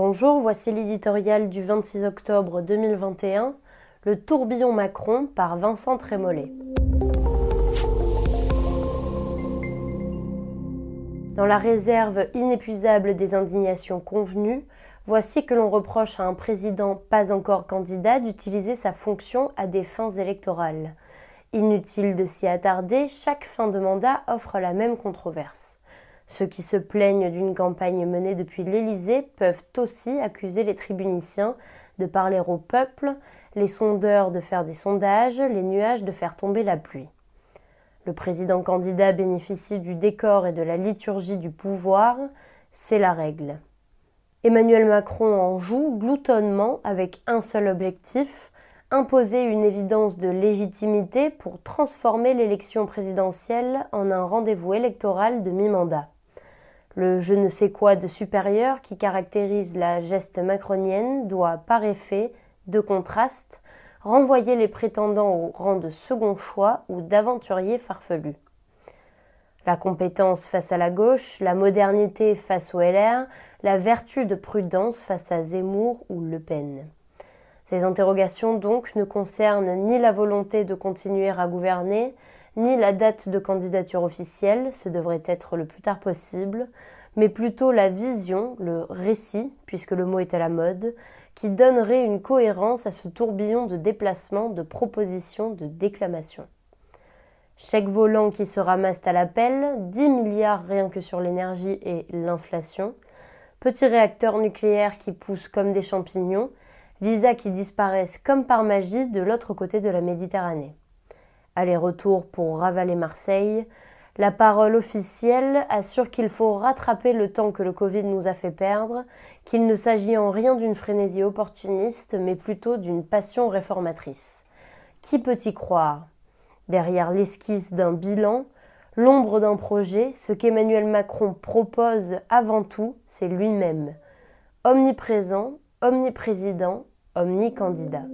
Bonjour, voici l'éditorial du 26 octobre 2021, Le tourbillon Macron par Vincent Trémollet. Dans la réserve inépuisable des indignations convenues, voici que l'on reproche à un président pas encore candidat d'utiliser sa fonction à des fins électorales. Inutile de s'y attarder, chaque fin de mandat offre la même controverse. Ceux qui se plaignent d'une campagne menée depuis l'Élysée peuvent aussi accuser les tribuniciens de parler au peuple, les sondeurs de faire des sondages, les nuages de faire tomber la pluie. Le président candidat bénéficie du décor et de la liturgie du pouvoir, c'est la règle. Emmanuel Macron en joue gloutonnement avec un seul objectif, imposer une évidence de légitimité pour transformer l'élection présidentielle en un rendez-vous électoral de mi-mandat le je ne sais quoi de supérieur qui caractérise la geste macronienne doit, par effet de contraste, renvoyer les prétendants au rang de second choix ou d'aventuriers farfelus. La compétence face à la gauche, la modernité face au LR, la vertu de prudence face à Zemmour ou Le Pen. Ces interrogations donc ne concernent ni la volonté de continuer à gouverner, ni la date de candidature officielle, ce devrait être le plus tard possible, mais plutôt la vision, le récit, puisque le mot est à la mode, qui donnerait une cohérence à ce tourbillon de déplacements, de propositions, de déclamations. Chèque volant qui se ramasse à l'appel, 10 milliards rien que sur l'énergie et l'inflation, petits réacteurs nucléaires qui poussent comme des champignons, visas qui disparaissent comme par magie de l'autre côté de la Méditerranée aller-retour pour ravaler Marseille, la parole officielle assure qu'il faut rattraper le temps que le Covid nous a fait perdre, qu'il ne s'agit en rien d'une frénésie opportuniste, mais plutôt d'une passion réformatrice. Qui peut y croire? Derrière l'esquisse d'un bilan, l'ombre d'un projet, ce qu'Emmanuel Macron propose avant tout, c'est lui-même. Omniprésent, omniprésident, omnicandidat.